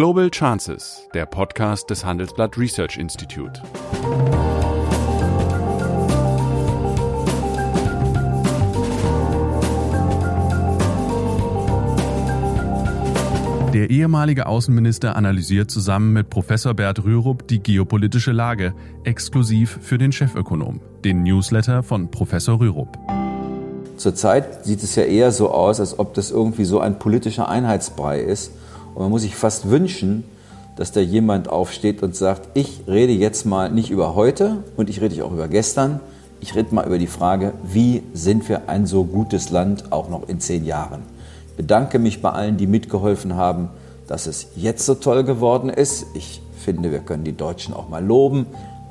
Global Chances, der Podcast des Handelsblatt Research Institute. Der ehemalige Außenminister analysiert zusammen mit Professor Bert Rürup die geopolitische Lage, exklusiv für den Chefökonom, den Newsletter von Professor Rürup. Zurzeit sieht es ja eher so aus, als ob das irgendwie so ein politischer Einheitsbrei ist. Und man muss sich fast wünschen, dass da jemand aufsteht und sagt, ich rede jetzt mal nicht über heute und ich rede auch über gestern. Ich rede mal über die Frage, wie sind wir ein so gutes Land auch noch in zehn Jahren? bedanke mich bei allen, die mitgeholfen haben, dass es jetzt so toll geworden ist. Ich finde, wir können die Deutschen auch mal loben.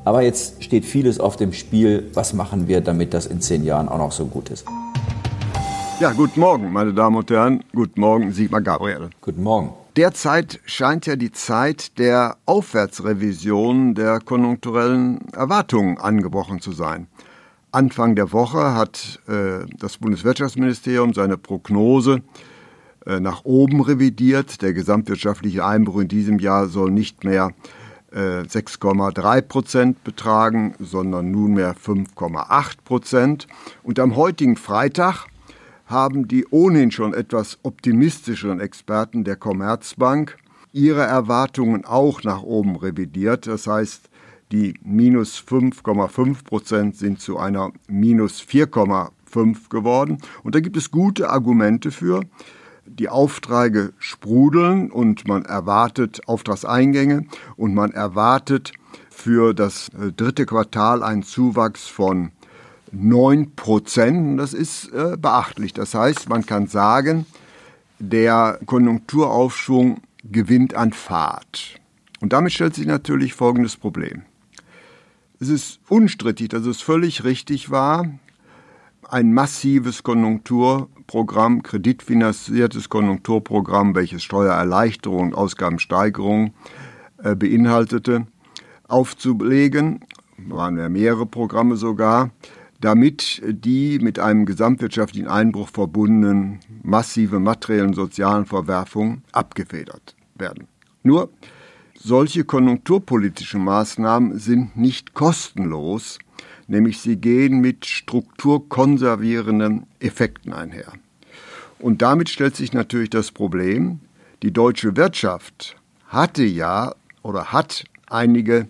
Aber jetzt steht vieles auf dem Spiel. Was machen wir, damit das in zehn Jahren auch noch so gut ist? Ja, guten Morgen, meine Damen und Herren. Guten Morgen, Sigmar Gabriel. Guten Morgen. Derzeit scheint ja die Zeit der Aufwärtsrevision der konjunkturellen Erwartungen angebrochen zu sein. Anfang der Woche hat äh, das Bundeswirtschaftsministerium seine Prognose äh, nach oben revidiert. Der gesamtwirtschaftliche Einbruch in diesem Jahr soll nicht mehr 6,3 äh, Prozent betragen, sondern nunmehr 5,8 Prozent. Und am heutigen Freitag haben die ohnehin schon etwas optimistischeren Experten der Commerzbank ihre Erwartungen auch nach oben revidiert. Das heißt, die minus 5,5 Prozent sind zu einer minus 4,5 geworden. Und da gibt es gute Argumente für die Aufträge sprudeln und man erwartet Auftragseingänge und man erwartet für das äh, dritte Quartal einen Zuwachs von 9 Prozent. Das ist äh, beachtlich. Das heißt, man kann sagen, der Konjunkturaufschwung gewinnt an Fahrt. Und damit stellt sich natürlich folgendes Problem. Es ist unstrittig, dass es völlig richtig war, ein massives Konjunkturprogramm, kreditfinanziertes Konjunkturprogramm, welches Steuererleichterungen und Ausgabensteigerungen äh, beinhaltete, aufzulegen, waren ja mehrere Programme sogar, damit die mit einem gesamtwirtschaftlichen Einbruch verbundenen massive materiellen sozialen Verwerfungen abgefedert werden. Nur solche konjunkturpolitischen Maßnahmen sind nicht kostenlos nämlich sie gehen mit strukturkonservierenden Effekten einher. Und damit stellt sich natürlich das Problem, die deutsche Wirtschaft hatte ja oder hat einige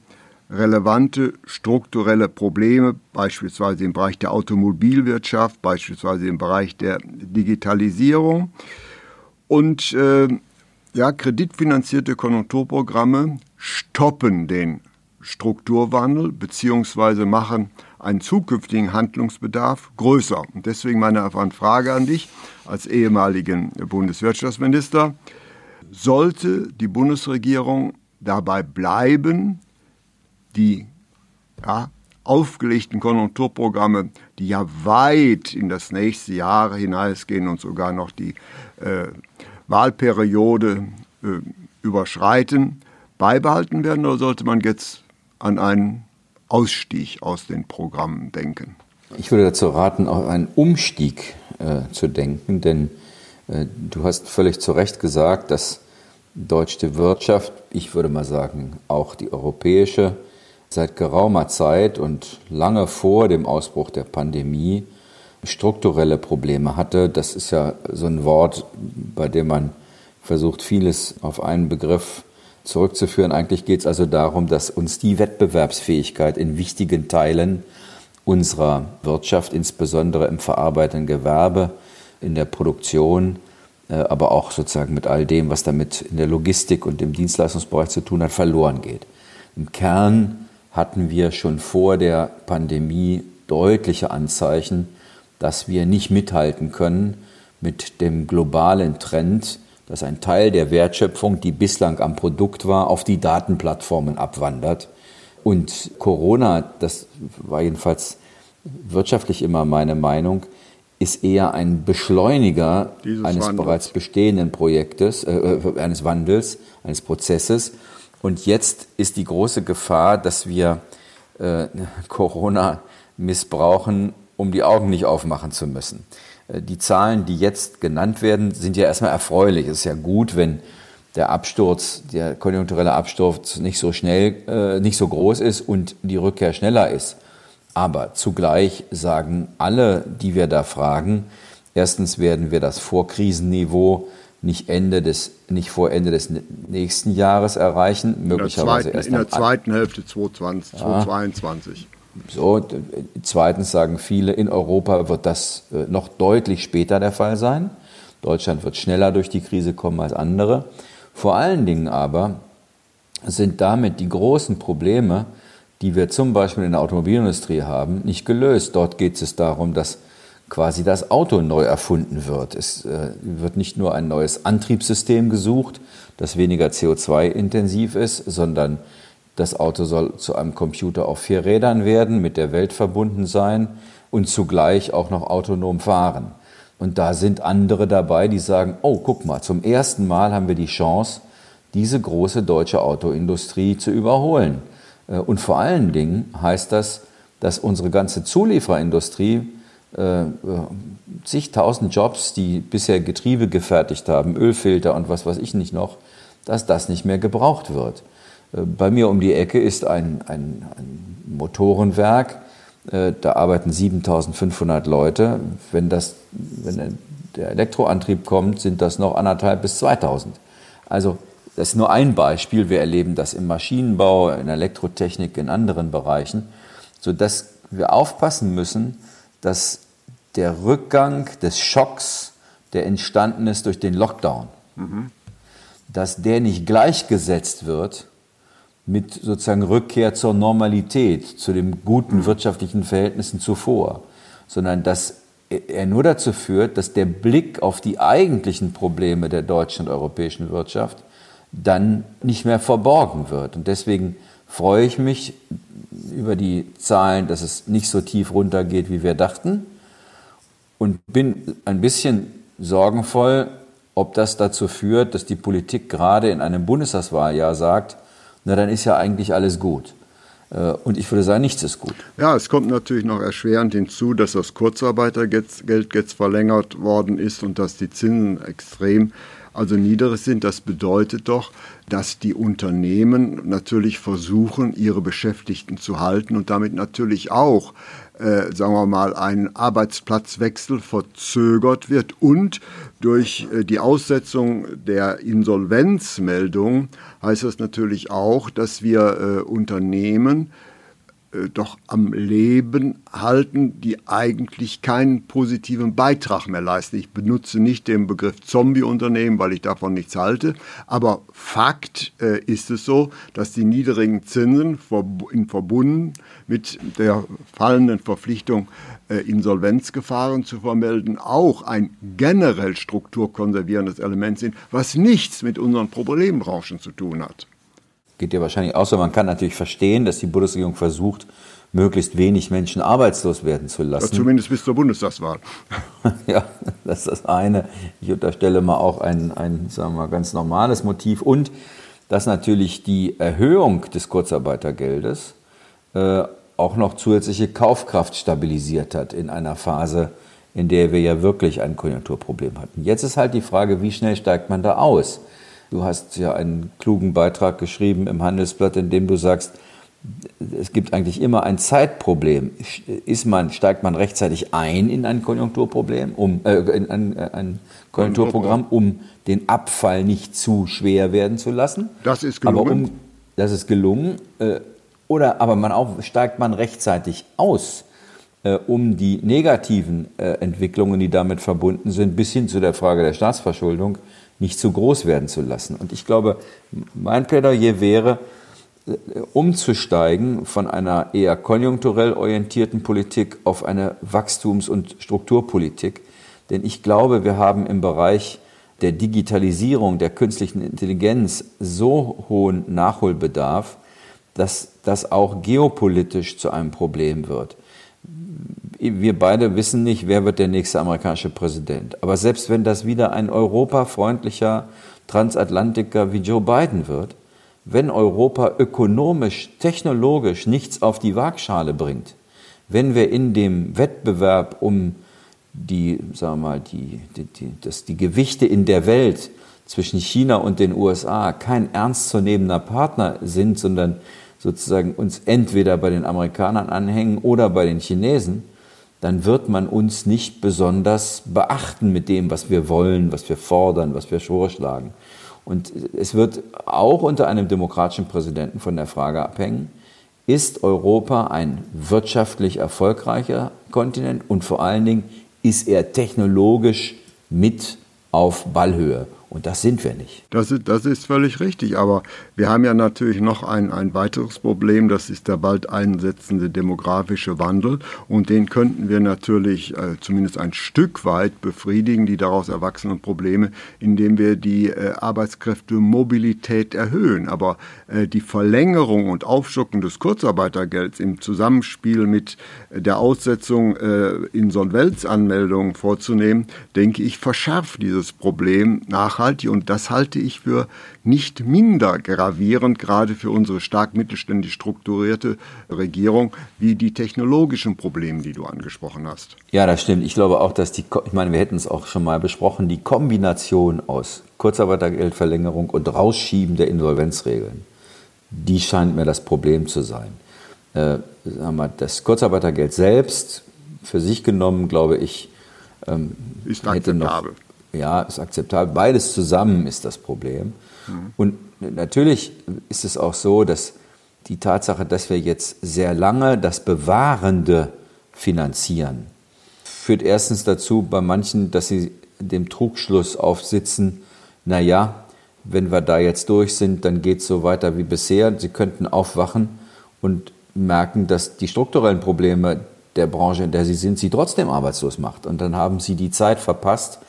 relevante strukturelle Probleme, beispielsweise im Bereich der Automobilwirtschaft, beispielsweise im Bereich der Digitalisierung. Und äh, ja, kreditfinanzierte Konjunkturprogramme stoppen den Strukturwandel beziehungsweise machen einen zukünftigen Handlungsbedarf größer. Und deswegen meine Frage an dich als ehemaligen Bundeswirtschaftsminister. Sollte die Bundesregierung dabei bleiben, die ja, aufgelegten Konjunkturprogramme, die ja weit in das nächste Jahr hinausgehen und sogar noch die äh, Wahlperiode äh, überschreiten, beibehalten werden oder sollte man jetzt an einen Ausstieg aus den Programmen denken? Ich würde dazu raten, auch einen Umstieg äh, zu denken, denn äh, du hast völlig zu Recht gesagt, dass deutsche Wirtschaft, ich würde mal sagen auch die europäische, seit geraumer Zeit und lange vor dem Ausbruch der Pandemie strukturelle Probleme hatte. Das ist ja so ein Wort, bei dem man versucht, vieles auf einen Begriff zurückzuführen. Eigentlich geht es also darum, dass uns die Wettbewerbsfähigkeit in wichtigen Teilen unserer Wirtschaft, insbesondere im verarbeitenden Gewerbe, in der Produktion, äh, aber auch sozusagen mit all dem, was damit in der Logistik und im Dienstleistungsbereich zu tun hat, verloren geht. Im Kern hatten wir schon vor der Pandemie deutliche Anzeichen, dass wir nicht mithalten können mit dem globalen Trend, dass ein Teil der Wertschöpfung, die bislang am Produkt war, auf die Datenplattformen abwandert. Und Corona, das war jedenfalls wirtschaftlich immer meine Meinung, ist eher ein Beschleuniger Dieses eines Wandels. bereits bestehenden Projektes, äh, äh, eines Wandels, eines Prozesses. Und jetzt ist die große Gefahr, dass wir äh, Corona missbrauchen, um die Augen nicht aufmachen zu müssen. Äh, die Zahlen, die jetzt genannt werden, sind ja erstmal erfreulich. Es ist ja gut, wenn der Absturz, der konjunkturelle Absturz nicht so schnell, äh, nicht so groß ist und die Rückkehr schneller ist. Aber zugleich sagen alle, die wir da fragen, erstens werden wir das Vorkrisenniveau nicht Ende des, nicht vor Ende des nächsten Jahres erreichen, möglicherweise in der zweiten, erst in der zweiten Hälfte 2020, ja. 2022. So, zweitens sagen viele, in Europa wird das äh, noch deutlich später der Fall sein. Deutschland wird schneller durch die Krise kommen als andere. Vor allen Dingen aber sind damit die großen Probleme, die wir zum Beispiel in der Automobilindustrie haben, nicht gelöst. Dort geht es darum, dass quasi das Auto neu erfunden wird. Es äh, wird nicht nur ein neues Antriebssystem gesucht, das weniger CO2-intensiv ist, sondern das Auto soll zu einem Computer auf vier Rädern werden, mit der Welt verbunden sein und zugleich auch noch autonom fahren. Und da sind andere dabei, die sagen, oh, guck mal, zum ersten Mal haben wir die Chance, diese große deutsche Autoindustrie zu überholen. Äh, und vor allen Dingen heißt das, dass unsere ganze Zulieferindustrie äh, zigtausend Jobs, die bisher Getriebe gefertigt haben, Ölfilter und was weiß ich nicht noch, dass das nicht mehr gebraucht wird. Äh, bei mir um die Ecke ist ein, ein, ein Motorenwerk, äh, da arbeiten 7500 Leute. Wenn, das, wenn der Elektroantrieb kommt, sind das noch anderthalb bis 2000. Also das ist nur ein Beispiel. Wir erleben das im Maschinenbau, in Elektrotechnik, in anderen Bereichen, sodass wir aufpassen müssen, dass der Rückgang des Schocks, der entstanden ist durch den Lockdown, mhm. dass der nicht gleichgesetzt wird mit sozusagen Rückkehr zur Normalität, zu den guten mhm. wirtschaftlichen Verhältnissen zuvor, sondern dass er nur dazu führt, dass der Blick auf die eigentlichen Probleme der deutschen und europäischen Wirtschaft dann nicht mehr verborgen wird. Und deswegen freue ich mich über die Zahlen, dass es nicht so tief runtergeht, wie wir dachten. Und bin ein bisschen sorgenvoll, ob das dazu führt, dass die Politik gerade in einem Bundestagswahljahr sagt, na dann ist ja eigentlich alles gut. Äh, und ich würde sagen, nichts ist gut. Ja, es kommt natürlich noch erschwerend hinzu, dass das Kurzarbeitergeld jetzt verlängert worden ist und dass die Zinsen extrem also niedrig sind. Das bedeutet doch, dass die Unternehmen natürlich versuchen, ihre Beschäftigten zu halten und damit natürlich auch, äh, sagen wir mal, ein Arbeitsplatzwechsel verzögert wird und durch äh, die Aussetzung der Insolvenzmeldung heißt das natürlich auch, dass wir äh, Unternehmen äh, doch am Leben halten, die eigentlich keinen positiven Beitrag mehr leisten. Ich benutze nicht den Begriff Zombie-Unternehmen, weil ich davon nichts halte, aber Fakt äh, ist es so, dass die niedrigen Zinsen in verbunden mit der fallenden Verpflichtung, äh, Insolvenzgefahren zu vermelden, auch ein generell strukturkonservierendes Element sind, was nichts mit unseren Problembranchen zu tun hat geht dir wahrscheinlich auch so. Man kann natürlich verstehen, dass die Bundesregierung versucht, möglichst wenig Menschen arbeitslos werden zu lassen. Ja, zumindest bis zur Bundestagswahl. ja, das ist das eine. Ich unterstelle mal auch ein, ein sagen wir mal, ganz normales Motiv. Und dass natürlich die Erhöhung des Kurzarbeitergeldes äh, auch noch zusätzliche Kaufkraft stabilisiert hat in einer Phase, in der wir ja wirklich ein Konjunkturproblem hatten. Jetzt ist halt die Frage, wie schnell steigt man da aus? Du hast ja einen klugen Beitrag geschrieben im Handelsblatt, in dem du sagst, es gibt eigentlich immer ein Zeitproblem. Ist man, steigt man rechtzeitig ein in ein Konjunkturproblem, um, äh, in ein, äh, ein Konjunkturprogramm, um den Abfall nicht zu schwer werden zu lassen? Das ist gelungen. Aber um, das ist gelungen. Äh, oder aber man auch, steigt man rechtzeitig aus, äh, um die negativen äh, Entwicklungen, die damit verbunden sind, bis hin zu der Frage der Staatsverschuldung, nicht zu groß werden zu lassen. Und ich glaube, mein Plädoyer wäre, umzusteigen von einer eher konjunkturell orientierten Politik auf eine Wachstums- und Strukturpolitik. Denn ich glaube, wir haben im Bereich der Digitalisierung, der künstlichen Intelligenz so hohen Nachholbedarf, dass das auch geopolitisch zu einem Problem wird wir beide wissen nicht, wer wird der nächste amerikanische Präsident. Aber selbst wenn das wieder ein europafreundlicher Transatlantiker wie Joe Biden wird, wenn Europa ökonomisch, technologisch nichts auf die Waagschale bringt, wenn wir in dem Wettbewerb um die, sagen wir mal, die, die, die, das, die Gewichte in der Welt zwischen China und den USA kein ernstzunehmender Partner sind, sondern sozusagen uns entweder bei den Amerikanern anhängen oder bei den Chinesen, dann wird man uns nicht besonders beachten mit dem, was wir wollen, was wir fordern, was wir vorschlagen. Und es wird auch unter einem demokratischen Präsidenten von der Frage abhängen, ist Europa ein wirtschaftlich erfolgreicher Kontinent und vor allen Dingen ist er technologisch mit auf Ballhöhe. Und das sind wir nicht. Das ist, das ist völlig richtig. Aber wir haben ja natürlich noch ein, ein weiteres Problem. Das ist der bald einsetzende demografische Wandel. Und den könnten wir natürlich äh, zumindest ein Stück weit befriedigen, die daraus erwachsenen Probleme, indem wir die äh, Arbeitskräftemobilität erhöhen. Aber äh, die Verlängerung und Aufstockung des Kurzarbeitergelds im Zusammenspiel mit der Aussetzung äh, Insolvenzanmeldungen vorzunehmen, denke ich, verschärft dieses Problem nach nachhaltig und das halte ich für nicht minder gravierend, gerade für unsere stark mittelständisch strukturierte Regierung, wie die technologischen Probleme, die du angesprochen hast. Ja, das stimmt. Ich glaube auch, dass die, ich meine, wir hätten es auch schon mal besprochen, die Kombination aus Kurzarbeitergeldverlängerung und Rausschieben der Insolvenzregeln, die scheint mir das Problem zu sein. Äh, das Kurzarbeitergeld selbst, für sich genommen, glaube ich, ähm, ist hätte noch, ja, ist akzeptabel. Beides zusammen ist das Problem. Mhm. Und natürlich ist es auch so, dass die Tatsache, dass wir jetzt sehr lange das Bewahrende finanzieren, führt erstens dazu bei manchen, dass sie dem Trugschluss aufsitzen, naja, wenn wir da jetzt durch sind, dann geht es so weiter wie bisher. Sie könnten aufwachen und merken, dass die strukturellen Probleme der Branche, in der sie sind, sie trotzdem arbeitslos macht. Und dann haben sie die Zeit verpasst,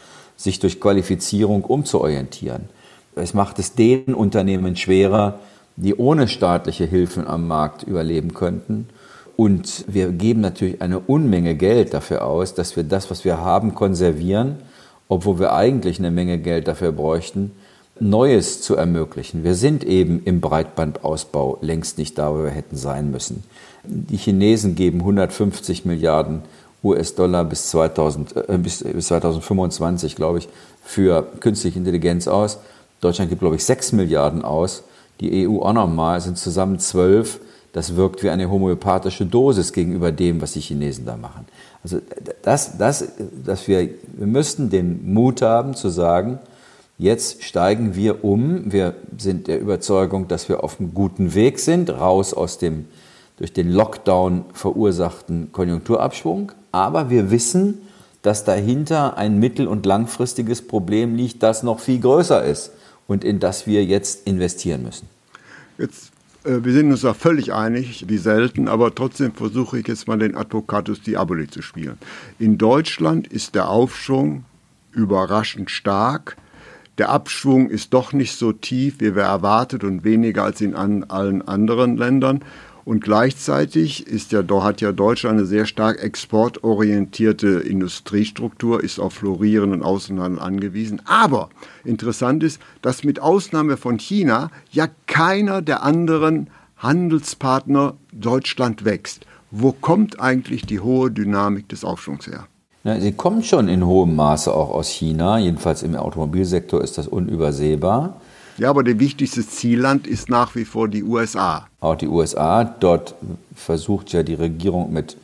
sich durch Qualifizierung umzuorientieren. Es macht es den Unternehmen schwerer, die ohne staatliche Hilfen am Markt überleben könnten. Und wir geben natürlich eine Unmenge Geld dafür aus, dass wir das, was wir haben, konservieren, obwohl wir eigentlich eine Menge Geld dafür bräuchten, Neues zu ermöglichen. Wir sind eben im Breitbandausbau längst nicht da, wo wir hätten sein müssen. Die Chinesen geben 150 Milliarden US-Dollar bis, 2000, äh, bis, bis 2025, glaube ich, für künstliche Intelligenz aus. Deutschland gibt, glaube ich, 6 Milliarden aus. Die EU auch nochmal, sind zusammen 12. Das wirkt wie eine homöopathische Dosis gegenüber dem, was die Chinesen da machen. Also das, das, dass wir, wir müssten den Mut haben zu sagen, jetzt steigen wir um. Wir sind der Überzeugung, dass wir auf einem guten Weg sind, raus aus dem durch den Lockdown verursachten Konjunkturabschwung. Aber wir wissen, dass dahinter ein mittel- und langfristiges Problem liegt, das noch viel größer ist und in das wir jetzt investieren müssen. Jetzt, äh, wir sind uns da völlig einig, wie selten, aber trotzdem versuche ich jetzt mal den Advocatus Diaboli zu spielen. In Deutschland ist der Aufschwung überraschend stark. Der Abschwung ist doch nicht so tief, wie wir erwartet und weniger als in an allen anderen Ländern. Und gleichzeitig ist ja, hat ja Deutschland eine sehr stark exportorientierte Industriestruktur, ist auf florierenden Außenhandel angewiesen. Aber interessant ist, dass mit Ausnahme von China ja keiner der anderen Handelspartner Deutschland wächst. Wo kommt eigentlich die hohe Dynamik des Aufschwungs her? sie kommt schon in hohem Maße auch aus China. Jedenfalls im Automobilsektor ist das unübersehbar. Ja, aber der wichtigste Zielland ist nach wie vor die USA. Auch die USA. Dort versucht ja die Regierung mit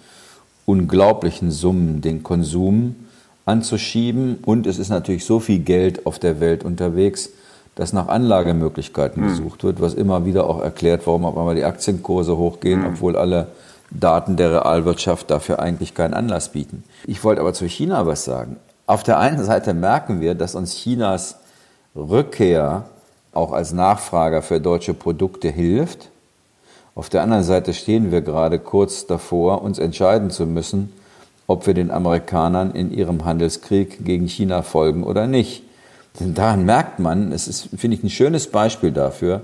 unglaublichen Summen den Konsum anzuschieben. Und es ist natürlich so viel Geld auf der Welt unterwegs, dass nach Anlagemöglichkeiten hm. gesucht wird, was immer wieder auch erklärt, warum auf einmal die Aktienkurse hochgehen, hm. obwohl alle Daten der Realwirtschaft dafür eigentlich keinen Anlass bieten. Ich wollte aber zu China was sagen. Auf der einen Seite merken wir, dass uns Chinas Rückkehr auch als Nachfrager für deutsche Produkte hilft. Auf der anderen Seite stehen wir gerade kurz davor, uns entscheiden zu müssen, ob wir den Amerikanern in ihrem Handelskrieg gegen China folgen oder nicht. Denn daran merkt man, es ist, finde ich, ein schönes Beispiel dafür,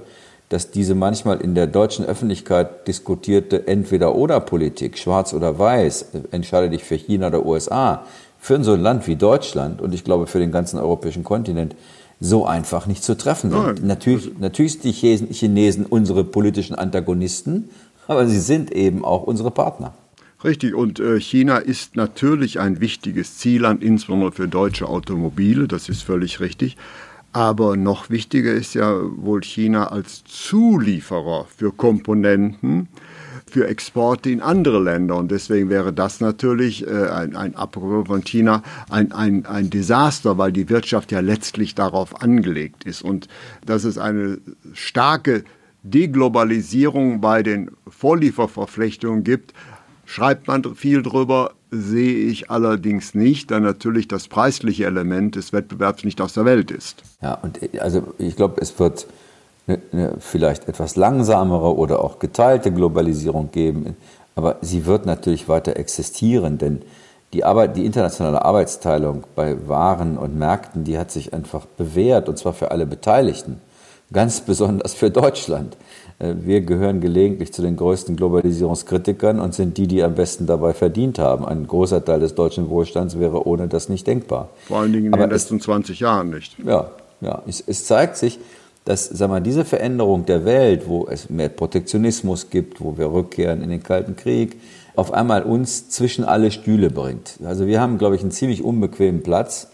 dass diese manchmal in der deutschen Öffentlichkeit diskutierte Entweder-oder-Politik, schwarz oder weiß, entscheide dich für China oder USA, für so ein Land wie Deutschland und ich glaube für den ganzen europäischen Kontinent so einfach nicht zu treffen sind. Natürlich, natürlich sind die Chinesen unsere politischen Antagonisten, aber sie sind eben auch unsere Partner. Richtig, und äh, China ist natürlich ein wichtiges Zielland, insbesondere für deutsche Automobile, das ist völlig richtig. Aber noch wichtiger ist ja wohl China als Zulieferer für Komponenten, für Exporte in andere Länder. Und deswegen wäre das natürlich äh, ein, ein Abbruch von China ein, ein, ein Desaster, weil die Wirtschaft ja letztlich darauf angelegt ist. Und dass es eine starke Deglobalisierung bei den Vorlieferverflechtungen gibt, schreibt man viel drüber, sehe ich allerdings nicht, da natürlich das preisliche Element des Wettbewerbs nicht aus der Welt ist. Ja, und also ich glaube, es wird eine, vielleicht etwas langsamere oder auch geteilte Globalisierung geben, aber sie wird natürlich weiter existieren, denn die, Arbeit, die internationale Arbeitsteilung bei Waren und Märkten, die hat sich einfach bewährt, und zwar für alle Beteiligten, ganz besonders für Deutschland. Äh, wir gehören gelegentlich zu den größten Globalisierungskritikern und sind die, die am besten dabei verdient haben. Ein großer Teil des deutschen Wohlstands wäre ohne das nicht denkbar. Vor allen Dingen in Aber den letzten es, 20 Jahren nicht. Ja, ja. Es, es zeigt sich, dass sag mal, diese Veränderung der Welt, wo es mehr Protektionismus gibt, wo wir rückkehren in den Kalten Krieg, auf einmal uns zwischen alle Stühle bringt. Also wir haben, glaube ich, einen ziemlich unbequemen Platz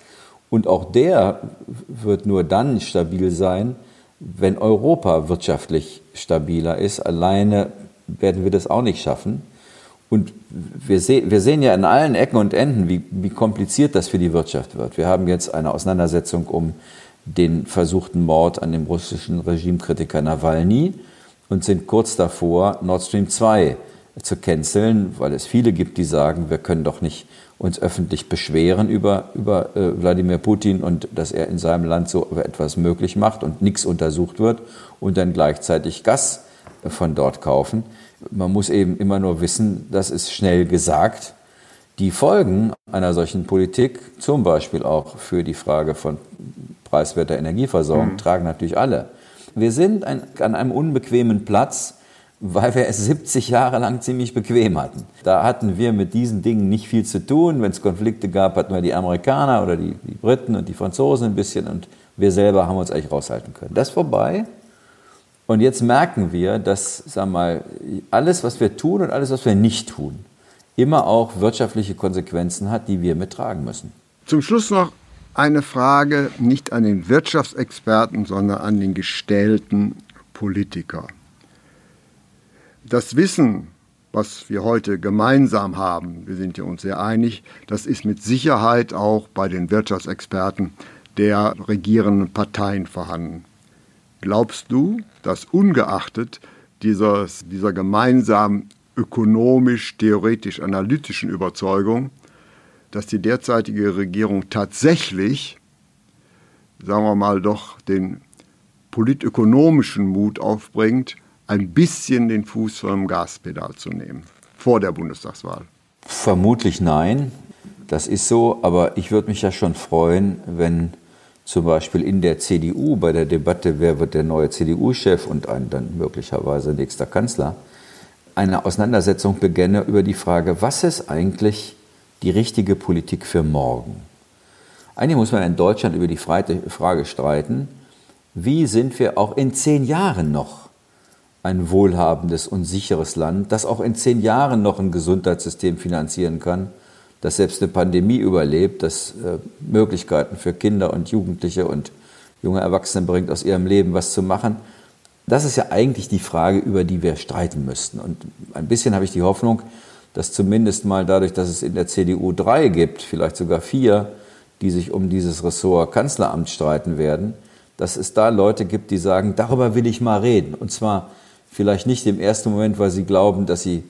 und auch der wird nur dann stabil sein, wenn Europa wirtschaftlich stabiler ist. Alleine werden wir das auch nicht schaffen. Und wir, seh, wir sehen ja in allen Ecken und Enden, wie, wie kompliziert das für die Wirtschaft wird. Wir haben jetzt eine Auseinandersetzung um den versuchten Mord an dem russischen Regimekritiker Nawalny und sind kurz davor, Nord Stream 2 zu canceln, weil es viele gibt, die sagen, wir können doch nicht uns öffentlich beschweren über, über äh, Wladimir Putin und dass er in seinem Land so etwas möglich macht und nichts untersucht wird und dann gleichzeitig Gas von dort kaufen. Man muss eben immer nur wissen, das ist schnell gesagt. Die Folgen einer solchen Politik, zum Beispiel auch für die Frage von preiswerter Energieversorgung, mhm. tragen natürlich alle. Wir sind ein, an einem unbequemen Platz, weil wir es 70 Jahre lang ziemlich bequem hatten. Da hatten wir mit diesen Dingen nicht viel zu tun. Wenn es Konflikte gab, hatten wir die Amerikaner oder die, die Briten und die Franzosen ein bisschen und wir selber haben uns eigentlich raushalten können. Das ist vorbei. Und jetzt merken wir, dass, sag mal, alles, was wir tun und alles, was wir nicht tun, immer auch wirtschaftliche Konsequenzen hat, die wir mittragen müssen. Zum Schluss noch eine Frage nicht an den Wirtschaftsexperten, sondern an den gestellten Politiker. Das Wissen, was wir heute gemeinsam haben, wir sind ja uns sehr einig, das ist mit Sicherheit auch bei den Wirtschaftsexperten der regierenden Parteien vorhanden. Glaubst du, dass ungeachtet dieses, dieser gemeinsamen ökonomisch-theoretisch-analytischen Überzeugung, dass die derzeitige Regierung tatsächlich, sagen wir mal, doch den politökonomischen Mut aufbringt, ein bisschen den Fuß vom Gaspedal zu nehmen vor der Bundestagswahl? Vermutlich nein. Das ist so, aber ich würde mich ja schon freuen, wenn zum Beispiel in der CDU bei der Debatte, wer wird der neue CDU-Chef und ein dann möglicherweise nächster Kanzler, eine Auseinandersetzung beginne über die Frage, was ist eigentlich die richtige Politik für morgen? Eigentlich muss man in Deutschland über die Frage streiten, wie sind wir auch in zehn Jahren noch ein wohlhabendes und sicheres Land, das auch in zehn Jahren noch ein Gesundheitssystem finanzieren kann, das selbst eine Pandemie überlebt, das äh, Möglichkeiten für Kinder und Jugendliche und junge Erwachsene bringt, aus ihrem Leben was zu machen. Das ist ja eigentlich die Frage, über die wir streiten müssten. Und ein bisschen habe ich die Hoffnung, dass zumindest mal dadurch, dass es in der CDU drei gibt, vielleicht sogar vier, die sich um dieses Ressort Kanzleramt streiten werden, dass es da Leute gibt, die sagen, darüber will ich mal reden. Und zwar Vielleicht nicht im ersten Moment, weil sie glauben, dass sie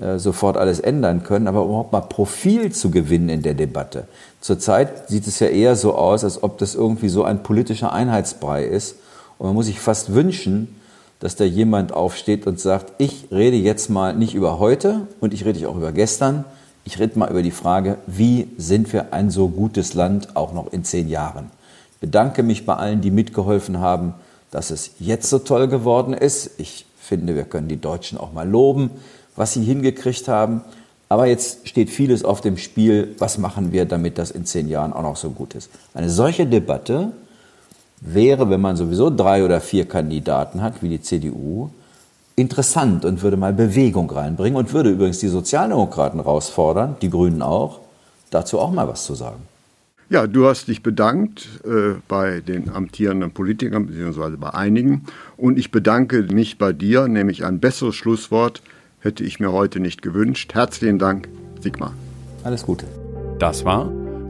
äh, sofort alles ändern können, aber überhaupt mal Profil zu gewinnen in der Debatte. Zurzeit sieht es ja eher so aus, als ob das irgendwie so ein politischer Einheitsbrei ist. Und man muss sich fast wünschen, dass da jemand aufsteht und sagt, ich rede jetzt mal nicht über heute und ich rede auch über gestern. Ich rede mal über die Frage, wie sind wir ein so gutes Land auch noch in zehn Jahren? Ich bedanke mich bei allen, die mitgeholfen haben, dass es jetzt so toll geworden ist. Ich finde, wir können die Deutschen auch mal loben, was sie hingekriegt haben. Aber jetzt steht vieles auf dem Spiel. Was machen wir, damit das in zehn Jahren auch noch so gut ist? Eine solche Debatte wäre, wenn man sowieso drei oder vier Kandidaten hat, wie die CDU, interessant und würde mal Bewegung reinbringen und würde übrigens die Sozialdemokraten herausfordern, die Grünen auch, dazu auch mal was zu sagen. Ja, du hast dich bedankt äh, bei den amtierenden Politikern, beziehungsweise bei einigen. Und ich bedanke mich bei dir, nämlich ein besseres Schlusswort hätte ich mir heute nicht gewünscht. Herzlichen Dank, Sigmar. Alles Gute. Das war